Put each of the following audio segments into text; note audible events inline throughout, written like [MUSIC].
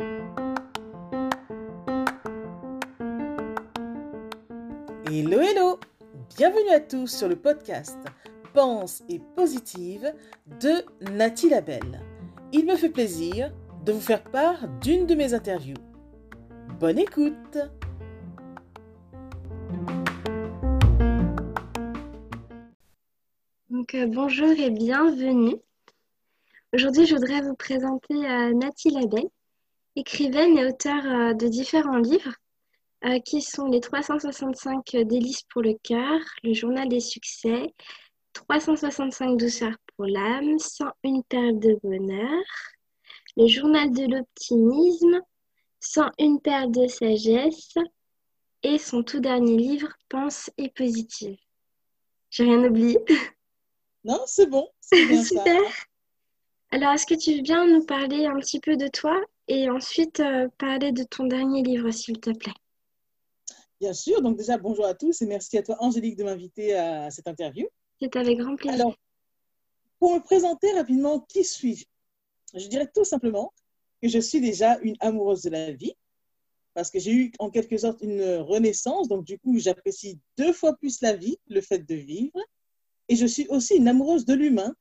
Hello, hello Bienvenue à tous sur le podcast Pense et positive de Nathalie Labelle. Il me fait plaisir de vous faire part d'une de mes interviews. Bonne écoute Donc, euh, bonjour et bienvenue. Aujourd'hui, je voudrais vous présenter euh, Nathalie Labelle, écrivaine et auteure euh, de différents livres euh, qui sont les 365 délices pour le cœur, le journal des succès, 365 douceurs pour l'âme, 101 perles de bonheur, le journal de l'optimisme, 101 perles de sagesse et son tout dernier livre, Pense et positive. J'ai rien oublié. [LAUGHS] Non, c'est bon. ça. [LAUGHS] Super. Alors, est-ce que tu veux bien nous parler un petit peu de toi et ensuite euh, parler de ton dernier livre, s'il te plaît? Bien sûr. Donc déjà, bonjour à tous et merci à toi, Angélique, de m'inviter à cette interview. C'est avec grand plaisir. Alors, pour me présenter rapidement, qui suis-je? Je dirais tout simplement que je suis déjà une amoureuse de la vie, parce que j'ai eu en quelque sorte une renaissance, donc du coup, j'apprécie deux fois plus la vie, le fait de vivre, et je suis aussi une amoureuse de l'humain.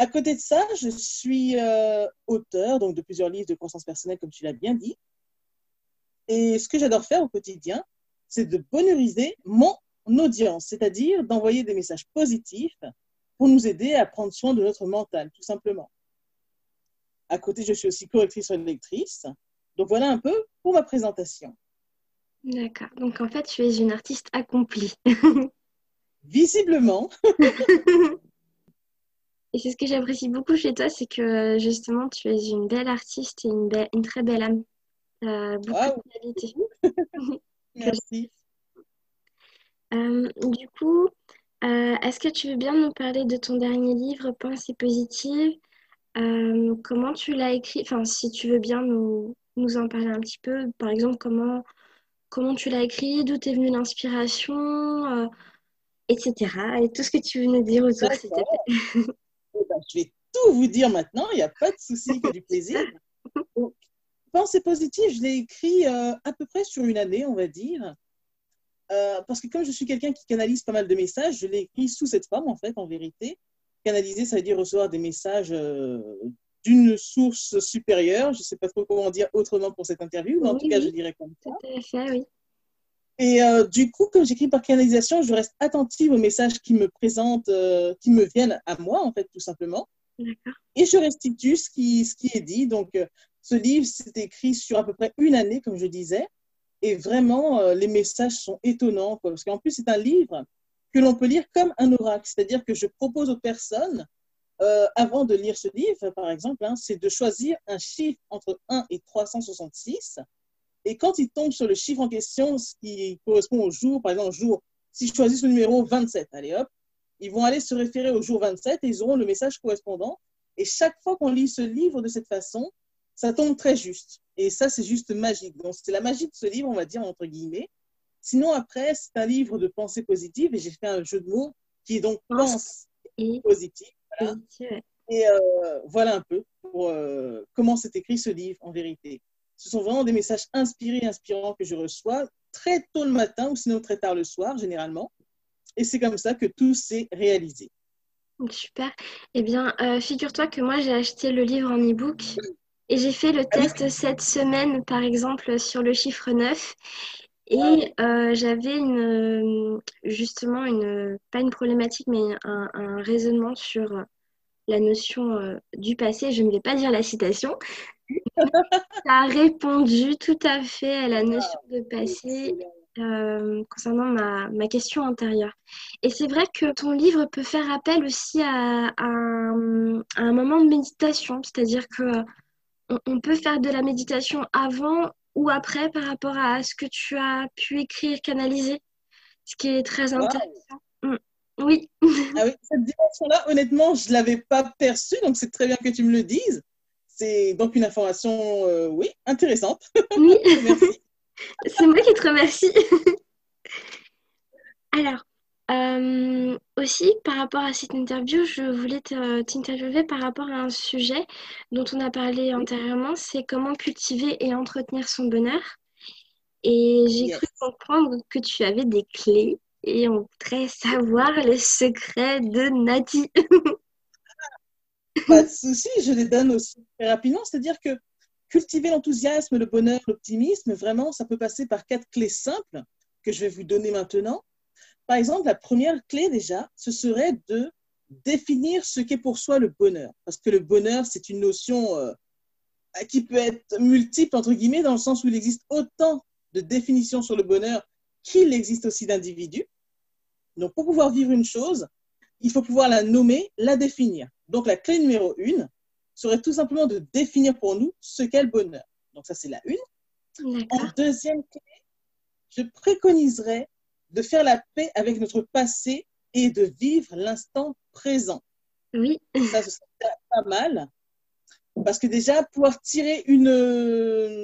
À côté de ça, je suis euh, auteur donc de plusieurs livres de croissance personnelle, comme tu l'as bien dit. Et ce que j'adore faire au quotidien, c'est de bonheuriser mon audience, c'est-à-dire d'envoyer des messages positifs pour nous aider à prendre soin de notre mental, tout simplement. À côté, je suis aussi correctrice lectrice. Donc voilà un peu pour ma présentation. D'accord. Donc en fait, tu es une artiste accomplie. Visiblement, [LAUGHS] Et c'est ce que j'apprécie beaucoup chez toi, c'est que justement, tu es une belle artiste et une, belle- une très belle âme. Euh, beaucoup Waouh. de qualités. [LAUGHS] merci. Euh, du coup, euh, est-ce que tu veux bien nous parler de ton dernier livre, Pensée positive? Euh, comment tu l'as écrit? Enfin, si tu veux bien nous, nous en parler un petit peu. Par exemple, comment, comment tu l'as écrit, d'où t'est venue l'inspiration, euh, etc. Et tout ce que tu veux nous dire autour, s'il te plaît. [LAUGHS] Eh ben, je vais tout vous dire maintenant, il n'y a pas de souci, que du plaisir. [LAUGHS] Donc, Pensée positive, je l'ai écrit euh, à peu près sur une année, on va dire. Euh, parce que comme je suis quelqu'un qui canalise pas mal de messages, je l'ai écrit sous cette forme, en fait, en vérité. Canaliser, ça veut dire recevoir des messages euh, d'une source supérieure. Je ne sais pas trop comment dire autrement pour cette interview, mais en Oui, tout cas, oui. je dirais comme ça. Tout à fait, oui. Et euh, du coup, comme j'écris par canalisation, je reste attentive aux messages qui me présentent, euh, qui me viennent à moi, en fait, tout simplement. Et je restitue ce qui, ce qui est dit. Donc, euh, ce livre, c'est écrit sur à peu près une année, comme je disais. Et vraiment, les messages sont étonnants. quoi. parce qu'en plus, c'est un livre que l'on peut lire comme un oracle. C'est-à-dire que je propose aux personnes, avant de lire ce livre, par exemple, hein, c'est de choisir un chiffre entre 1 et 366. Et quand ils tombent sur le chiffre en question, ce qui correspond au jour, par exemple, jour, si je choisis ce numéro 27, allez hop, ils vont aller se référer au jour 27 et ils auront le message correspondant. Et chaque fois qu'on lit ce livre de cette façon, ça tombe très juste. Et ça, c'est juste magique. Donc, c'est la magie de ce livre, on va dire, entre guillemets. Sinon, après, c'est un livre de pensée positive et j'ai fait un jeu de mots qui est donc Pense Et positive. Voilà. positive. Et euh, voilà un peu pour, euh, comment c'est écrit ce livre en vérité. Ce sont vraiment des messages inspirés, inspirants que je reçois très tôt le matin ou sinon très tard le soir, généralement. Et c'est comme ça que tout s'est réalisé. Super. Eh bien, euh, figure-toi que moi, j'ai acheté le livre en e-book et j'ai fait le Ah test cette semaine, par exemple, sur le chiffre 9. Et euh, j'avais une, euh, justement, une, pas une problématique, mais un, un raisonnement sur la notion euh, du passé. Je ne vais pas dire la citation. Ça a répondu tout à fait à la notion de passé euh, concernant ma, ma question antérieure. Et c'est vrai que ton livre peut faire appel aussi à, à un, à un moment de méditation, c'est-à-dire que euh, on, on peut faire de la méditation avant ou après par rapport à ce que tu as pu écrire, canaliser, ce qui est très Wow. intéressant. Mm. Oui, Ah oui, cette dimension-là, honnêtement, je ne l'avais pas perçue, donc c'est très bien que tu me le dises. C'est donc une information, euh, oui, intéressante. oui, [LAUGHS] Merci. c'est moi qui te remercie. [LAUGHS] Alors, Euh, aussi, par rapport à cette interview, je voulais t'interviewer par rapport à un sujet dont on a parlé antérieurement, c'est comment cultiver et entretenir son bonheur. Et j'ai cru comprendre que tu avais des clés et on voudrait savoir les secrets de Nati. [LAUGHS] [LAUGHS] Pas de souci, je les donne aussi très rapidement. C'est-à-dire que cultiver l'enthousiasme, le bonheur, l'optimisme, vraiment, ça peut passer par quatre clés simples que je vais vous donner maintenant. Par exemple, la première clé déjà, ce serait de définir ce qu'est pour soi le bonheur. Parce que le bonheur, c'est une notion euh, qui peut être multiple, entre guillemets, dans le sens où il existe autant de définitions sur le bonheur qu'il existe aussi d'individus. Donc, pour pouvoir vivre une chose, il faut pouvoir la nommer, la définir. Donc, la clé numéro une serait tout simplement de définir pour nous ce qu'est le bonheur. Donc, ça, c'est la une. En deuxième clé, je préconiserais de faire la paix avec notre passé et de vivre l'instant présent. Oui. Ça, ce serait pas mal. Parce que déjà, pouvoir tirer une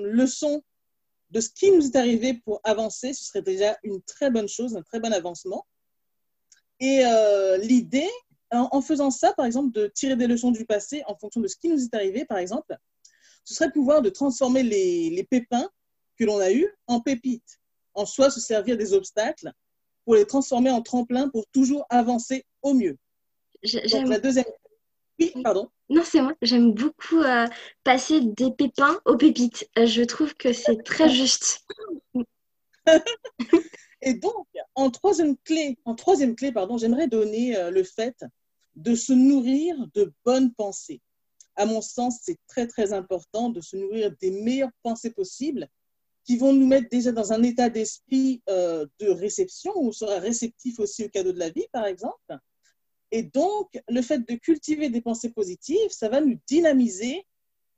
leçon de ce qui nous est arrivé pour avancer, ce serait déjà une très bonne chose, un très bon avancement. Et euh, l'idée, en, faisant ça, par exemple, de tirer des leçons du passé en fonction de ce qui nous est arrivé, par exemple, ce serait pouvoir de transformer les, les pépins que l'on a eus en pépites. En soi, se servir des obstacles pour les transformer en tremplin pour toujours avancer au mieux. Donc, la deuxième. Oui, pardon. Non, c'est moi. J'aime beaucoup euh, passer des pépins aux pépites. Euh, je trouve que c'est très juste. [LAUGHS] Et donc, en troisième clé, en troisième clé, pardon, j'aimerais donner euh, le fait de se nourrir de bonnes pensées. À mon sens, c'est très très important de se nourrir des meilleures pensées possibles qui vont nous mettre déjà dans un état d'esprit de réception où on sera réceptif aussi au cadeau de la vie, par exemple et donc, le fait de cultiver des pensées positives, ça va nous dynamiser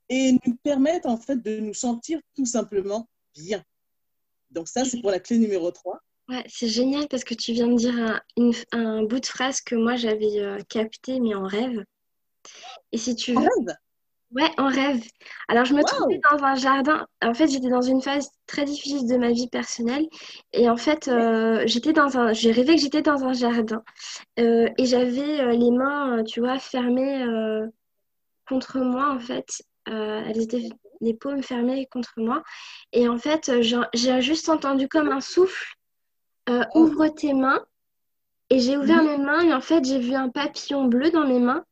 et nous permettre en fait de nous sentir tout simplement bien. Donc ça, c'est pour la clé numéro 3. Ouais, c'est génial parce que tu viens de dire un, bout de phrase que moi j'avais euh, capté mais en rêve. Et si tu veux, Ouais, en rêve. Alors, je me trouvais dans un jardin. En fait, j'étais dans une phase très difficile de ma vie personnelle. Et en fait, euh, j'étais dans un... j'ai rêvé que j'étais dans un jardin. Euh, et j'avais les mains, tu vois, fermées contre moi, en fait. elles étaient les paumes fermées contre moi. Et en fait, j'ai juste entendu comme un souffle. Ouvre tes mains. Et j'ai ouvert mes mains et en fait, j'ai vu un papillon bleu dans mes mains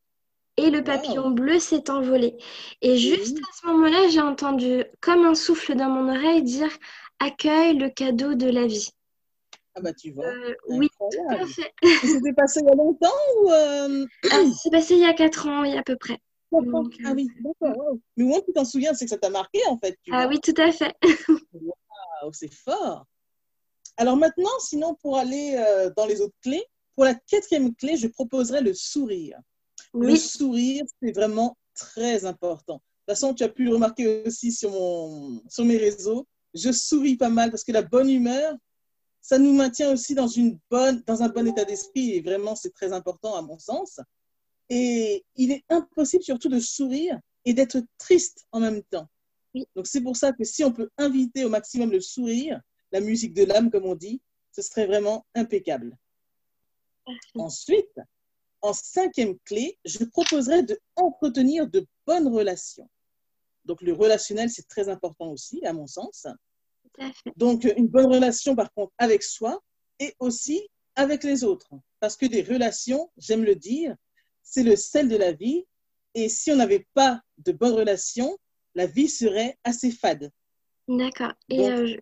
et le papillon bleu s'est envolé. Et juste à ce moment-là, j'ai entendu comme un souffle dans mon oreille dire accueille le cadeau de la vie. Ah bah tu vois. Euh, oui, tout à fait. C'était passé il y a longtemps ou euh... Ah, c'est passé il y a 4 ans, oui, à peu près. Donc, ah oui, d'accord. Mais moi, tu t'en souviens, c'est que ça t'a marqué en fait. ah oui, tout à fait. [LAUGHS] Waouh, c'est fort. Alors maintenant, sinon, pour aller euh, dans les autres clés, pour la quatrième clé, je proposerais le sourire. Le sourire, c'est vraiment très important. De toute façon, tu as pu le remarquer aussi sur, mon, sur mes réseaux. Je souris pas mal parce que la bonne humeur, ça nous maintient aussi dans, une bonne, dans un bon état d'esprit. Et vraiment, c'est très important à mon sens. Et il est impossible surtout de sourire et d'être triste en même temps. Donc c'est pour ça que si on peut inviter au maximum le sourire, la musique de l'âme, comme on dit, ce serait vraiment impeccable. [LAUGHS] Ensuite, en cinquième clé, je proposerais de entretenir de bonnes relations. Donc, le relationnel, c'est très important aussi, à mon sens. Donc, une bonne relation, par contre, avec soi et aussi avec les autres. Parce que des relations, j'aime le dire, c'est le sel de la vie. Et si on n'avait pas de bonnes relations, la vie serait assez fade. D'accord. Et euh,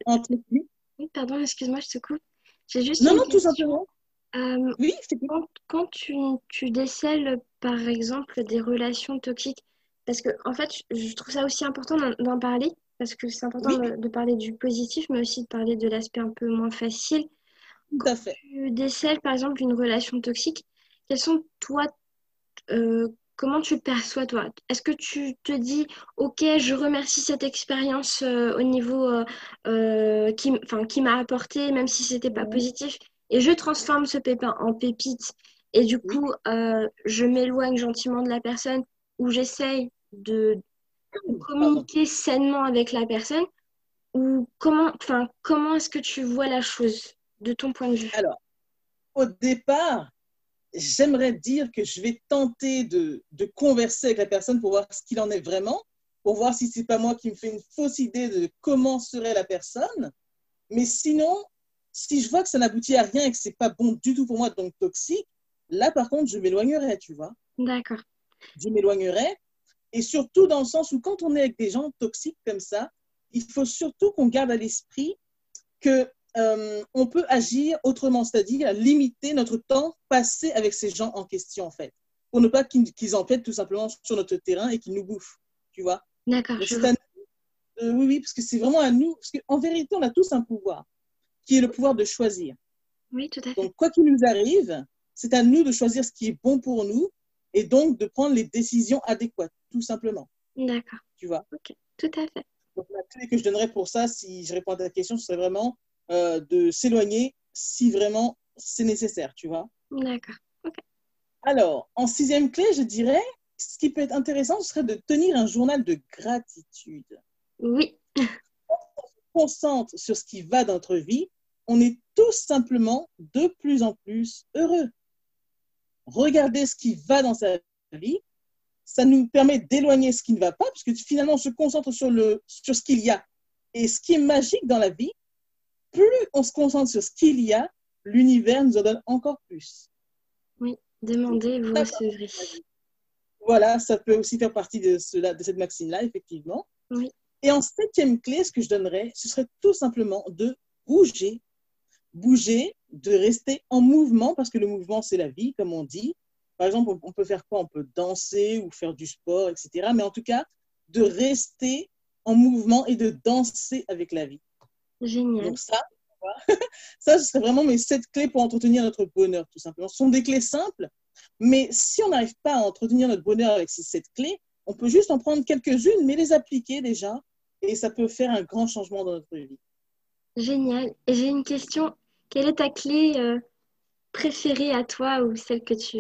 Oui, pardon, excuse-moi, je te coupe. J'ai juste non, non, tout simplement. Euh, oui, quand, quand tu, tu, décèles, par exemple, des relations toxiques, parce que, en fait, je trouve ça aussi important d'en parler, parce que c'est important de, parler du positif, mais aussi de parler de l'aspect un peu moins facile. Tout à fait. tu décèles, par exemple, une relation toxique, quels sont, toi, euh, comment tu perçois, toi? Est-ce que tu te dis, OK, je remercie cette expérience euh, au niveau qui, qui m'a apporté, même si c'était pas positif et je transforme ce pépin en pépite et du coup, euh, je m'éloigne gentiment de la personne ou j'essaye de, communiquer sainement avec la personne ou comment, enfin, comment est-ce que tu vois la chose de ton point de vue? Alors, au départ, j'aimerais dire que je vais tenter de, de, converser avec la personne pour voir ce qu'il en est vraiment, pour voir si c'est pas moi qui me fais une fausse idée de comment serait la personne. Mais sinon, si je vois que ça n'aboutit à rien et que c'est pas bon du tout pour moi, donc toxique, là par contre, je m'éloignerai, tu vois. D'accord. Je m'éloignerai. Et surtout dans le sens où quand on est avec des gens toxiques comme ça, il faut surtout qu'on garde à l'esprit que euh, on peut agir autrement, c'est-à-dire limiter notre temps passé avec ces gens en question, en fait, pour ne pas qu'ils empiètent tout simplement sur notre terrain et qu'ils nous bouffent, tu vois. D'accord. Euh, oui, oui, parce que c'est vraiment à nous, parce qu'en vérité, on a tous un pouvoir, qui est le pouvoir de choisir. Oui, tout à fait. Donc, quoi qu'il nous arrive, c'est à nous de choisir ce qui est bon pour nous et donc de prendre les décisions adéquates, tout simplement. D'accord. Tu vois Ok, tout à fait. Donc, la clé que je donnerais pour ça, si je réponds à ta question, ce serait vraiment euh, de s'éloigner si vraiment c'est nécessaire, tu vois. D'accord. Alors, en sixième clé, je dirais, ce qui peut être intéressant, ce serait de tenir un journal de gratitude. Oui. Quand on se concentre sur ce qui va dans notre vie, on est tout simplement de plus en plus heureux. Regarder ce qui va dans sa vie, ça nous permet d'éloigner ce qui ne va pas, parce que finalement, on se concentre sur, le, sur ce qu'il y a. Et ce qui est magique dans la vie, plus on se concentre sur ce qu'il y a, l'univers nous en donne encore plus. Oui, demandez, vous recevrez. Voilà, ça peut aussi faire partie de, cela, de cette maxime-là, effectivement. Oui. Et en septième clé, ce que je donnerais, ce serait tout simplement de bouger. Bouger, de rester en mouvement, parce que le mouvement, c'est la vie, comme on dit. Par exemple, on peut faire quoi? On peut danser ou faire du sport, etc. Mais en tout cas, de rester en mouvement et de danser avec la vie. Génial. Donc ça, [LAUGHS] ça, ce serait vraiment mes sept clés pour entretenir notre bonheur, tout simplement. Ce sont des clés simples, mais si on n'arrive pas à entretenir notre bonheur avec ces sept clés, on peut juste en prendre quelques-unes, mais les appliquer déjà, et ça peut faire un grand changement dans notre vie. Génial. Et j'ai une question. Quelle est ta clé euh, préférée à toi ou celle que tu,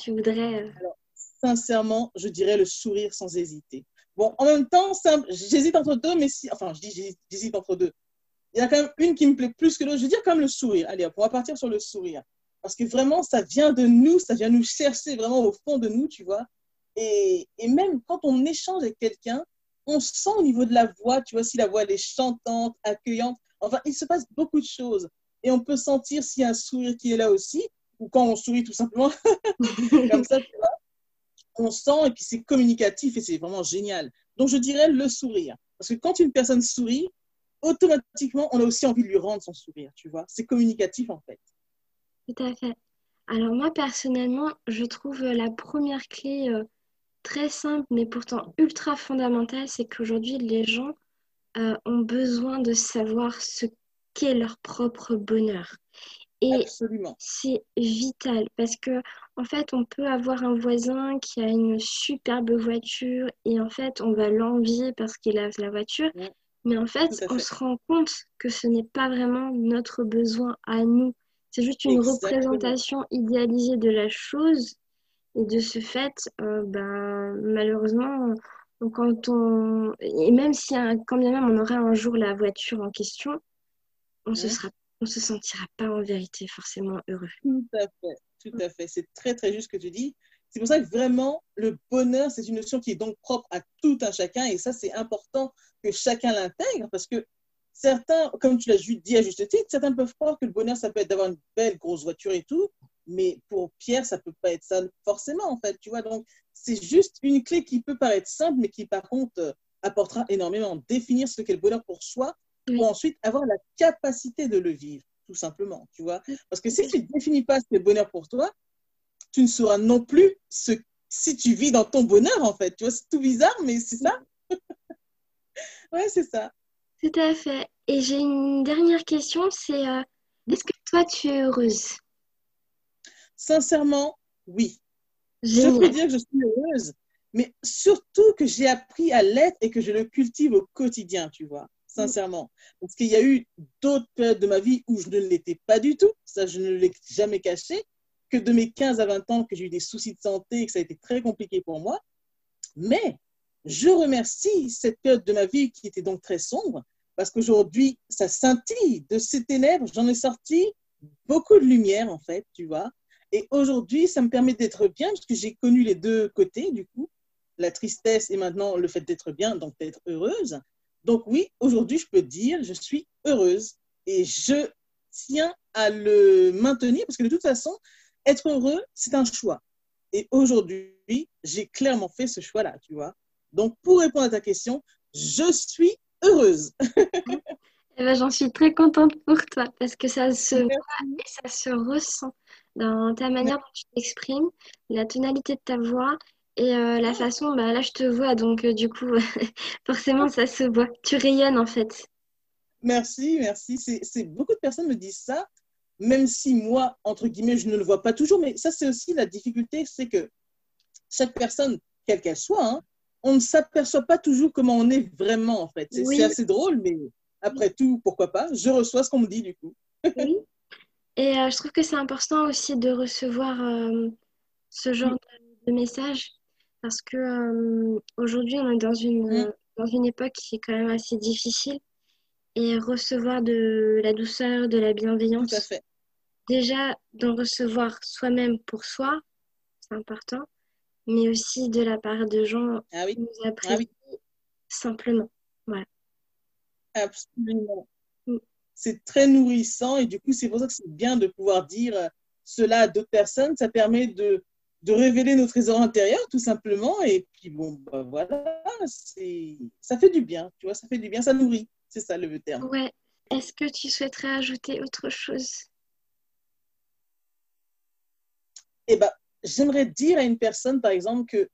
tu voudrais euh? Alors, Sincèrement, je dirais le sourire sans hésiter. Bon, en même temps, j'hésite entre deux, mais si, enfin, je dis j'hésite entre deux il y a quand même une qui me plaît plus que l'autre. Je veux dire comme le sourire. Allez, on va partir sur le sourire. Parce que vraiment, ça vient de nous, ça vient nous chercher vraiment au fond de nous, tu vois. Et, et même quand on échange avec quelqu'un, on sent au niveau de la voix, tu vois, si la voix elle est chantante, accueillante. Enfin, il se passe beaucoup de choses. Et on peut sentir s'il y a un sourire qui est là aussi, ou quand on sourit tout simplement, [LAUGHS] comme ça, tu vois. On sent et puis c'est communicatif et c'est vraiment génial. Donc, je dirais le sourire. Parce que quand une personne sourit, automatiquement, on a aussi envie de lui rendre son sourire, tu vois. C'est communicatif, en fait. Tout à fait. Alors moi, personnellement, je trouve la première clé euh, très simple, mais pourtant ultra fondamentale, c'est qu'aujourd'hui, les gens euh, ont besoin de savoir ce qu'est leur propre bonheur. Et c'est vital parce que en fait, on peut avoir un voisin qui a une superbe voiture et en fait, on va l'envier parce qu'il a la voiture. Mais en fait, on se rend compte que ce n'est pas vraiment notre besoin à nous. C'est juste une représentation idéalisée de la chose. Et de ce fait, euh, ben, malheureusement, quand on. Et même si, quand bien même on aurait un jour la voiture en question, on ne se, sera... on se sentira pas en vérité forcément heureux. Tout à fait, tout à fait. C'est très, très juste ce que tu dis. C'est pour ça que vraiment, le bonheur, c'est une notion qui est donc propre à tout un chacun. Et ça, c'est important que chacun l'intègre parce que certains, comme tu l'as dit à juste titre, certains peuvent croire que le bonheur, ça peut être d'avoir une belle grosse voiture et tout. Mais pour Pierre, ça peut pas être ça forcément, en fait. Tu vois, donc c'est juste une clé qui peut paraître simple, mais qui, par contre, euh, apportera énormément. Définir ce qu'est le bonheur pour soi, pour ensuite avoir la capacité de le vivre, tout simplement. Tu vois, parce que si tu ne définis pas ce qu'est le bonheur pour toi, tu ne sauras non plus ce, si tu vis dans ton bonheur, en fait. Tu vois, c'est tout bizarre, mais c'est ça. [LAUGHS] oui, c'est ça. Tout à fait. Et j'ai une dernière question, c'est euh, est-ce que toi, tu es heureuse? Sincèrement, oui. Je peux dire que je suis heureuse, mais surtout que j'ai appris à l'être et que je le cultive au quotidien, tu vois, sincèrement. Parce qu'il y a eu d'autres périodes de ma vie où je ne l'étais pas du tout, ça je ne l'ai jamais caché, que de mes 15 à 20 ans que j'ai eu des soucis de santé et que ça a été très compliqué pour moi. Mais je remercie cette période de ma vie qui était donc très sombre parce qu'aujourd'hui, ça scintille de ces ténèbres. J'en ai sorti beaucoup de lumière, en fait, tu vois. Et aujourd'hui, ça me permet d'être bien, parce que j'ai connu les deux côtés, du coup, la tristesse et maintenant le fait d'être bien, donc d'être heureuse. Donc oui, aujourd'hui, je peux dire, je suis heureuse et je tiens à le maintenir, parce que de toute façon, être heureux, c'est un choix. Et aujourd'hui, j'ai clairement fait ce choix-là, tu vois. Donc, pour répondre à ta question, je suis heureuse. [LAUGHS] Eh ben, J'en suis très contente pour toi parce que ça se voit et ça se ressent dans ta manière dont tu t'exprimes, la tonalité de ta voix et euh, la façon, bah, là je te vois, donc euh, du coup, [LAUGHS] forcément ça se voit. Tu rayonnes en fait. Merci, merci. C'est beaucoup de personnes me disent ça, même si moi, entre guillemets, je ne le vois pas toujours, mais ça c'est aussi la difficulté, c'est que chaque personne, quelle qu'elle soit, hein, on ne s'aperçoit pas toujours comment on est vraiment en fait. C'est assez drôle, mais après tout, pourquoi pas Je reçois ce qu'on me dit du coup. oui. Et euh, je trouve que c'est important aussi de recevoir euh, ce genre de, messages parce que euh, aujourd'hui, on est dans une, mm. dans une époque qui est quand même assez difficile et recevoir de la douceur, de la bienveillance. Tout à fait. Déjà, d'en recevoir soi-même pour soi, c'est important, mais aussi de la part de gens ah qui nous apprécient ah simplement. Voilà. Absolument. Mm. C'est très nourrissant et du coup, c'est pour ça que c'est bien de pouvoir dire cela à d'autres personnes. Ça permet de, de révéler nos trésors intérieurs, tout simplement. Et puis, bon, bah, voilà, ça fait du bien, tu vois, ça fait du bien, ça nourrit. C'est ça le terme. Ouais. Est-ce que tu souhaiterais ajouter autre chose? Eh bien, j'aimerais dire à une personne, par exemple, que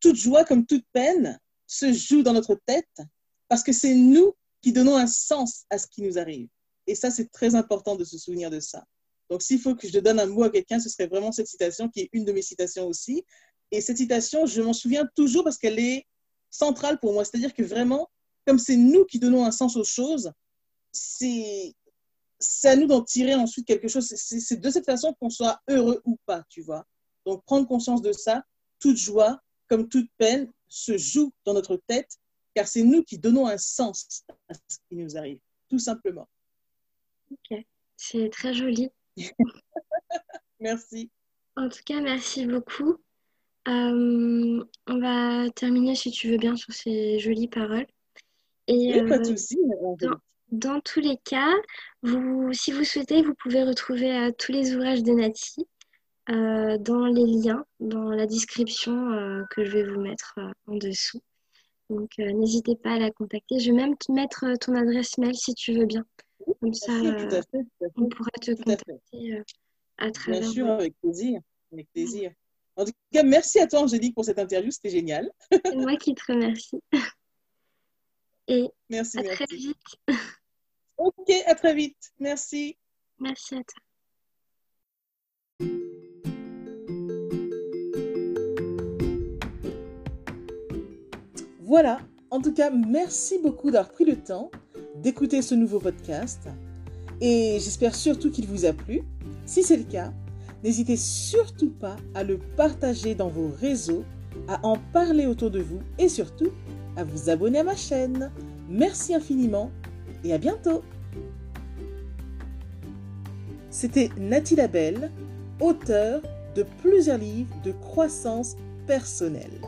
toute joie comme toute peine se joue dans notre tête parce que c'est nous qui donnons un sens à ce qui nous arrive. Et ça, c'est très important de se souvenir de ça. Donc, s'il faut que je donne un mot à quelqu'un, ce serait vraiment cette citation qui est une de mes citations aussi. Et cette citation, je m'en souviens toujours parce qu'elle est centrale pour moi. C'est-à-dire que vraiment, comme c'est nous qui donnons un sens aux choses, c'est à nous d'en tirer ensuite quelque chose. C'est de cette façon qu'on soit heureux ou pas, tu vois. Donc, prendre conscience de ça, toute joie, comme toute peine, se joue dans notre tête car c'est nous qui donnons un sens à ce qui nous arrive, tout simplement. Ok, c'est très joli. [LAUGHS] merci. En tout cas, merci beaucoup. Euh, on va terminer, si tu veux bien, sur ces jolies paroles. Et, pas de euh, souci. Dans, tous les cas, vous, si vous souhaitez, vous pouvez retrouver euh, tous les ouvrages de Nati dans les liens, dans la description que je vais vous mettre en dessous. Donc, euh, n'hésitez pas à la contacter. Je vais même te mettre euh, ton adresse mail si tu veux bien. Comme ça, euh, on pourra te contacter à travers. Bien sûr, avec plaisir. Avec plaisir. En tout cas, merci à toi, Angélique, pour cette interview. C'était génial. C'est moi qui te remercie. [LAUGHS] Et merci, à très vite. Ok, à très vite. Merci. Merci à toi. Voilà, en tout cas, merci beaucoup d'avoir pris le temps d'écouter ce nouveau podcast et j'espère surtout qu'il vous a plu. Si c'est le cas, n'hésitez surtout pas à le partager dans vos réseaux, à en parler autour de vous et surtout à vous abonner à ma chaîne. Merci infiniment et à bientôt. C'était Nathalie Labelle, auteure de plusieurs livres de croissance personnelle.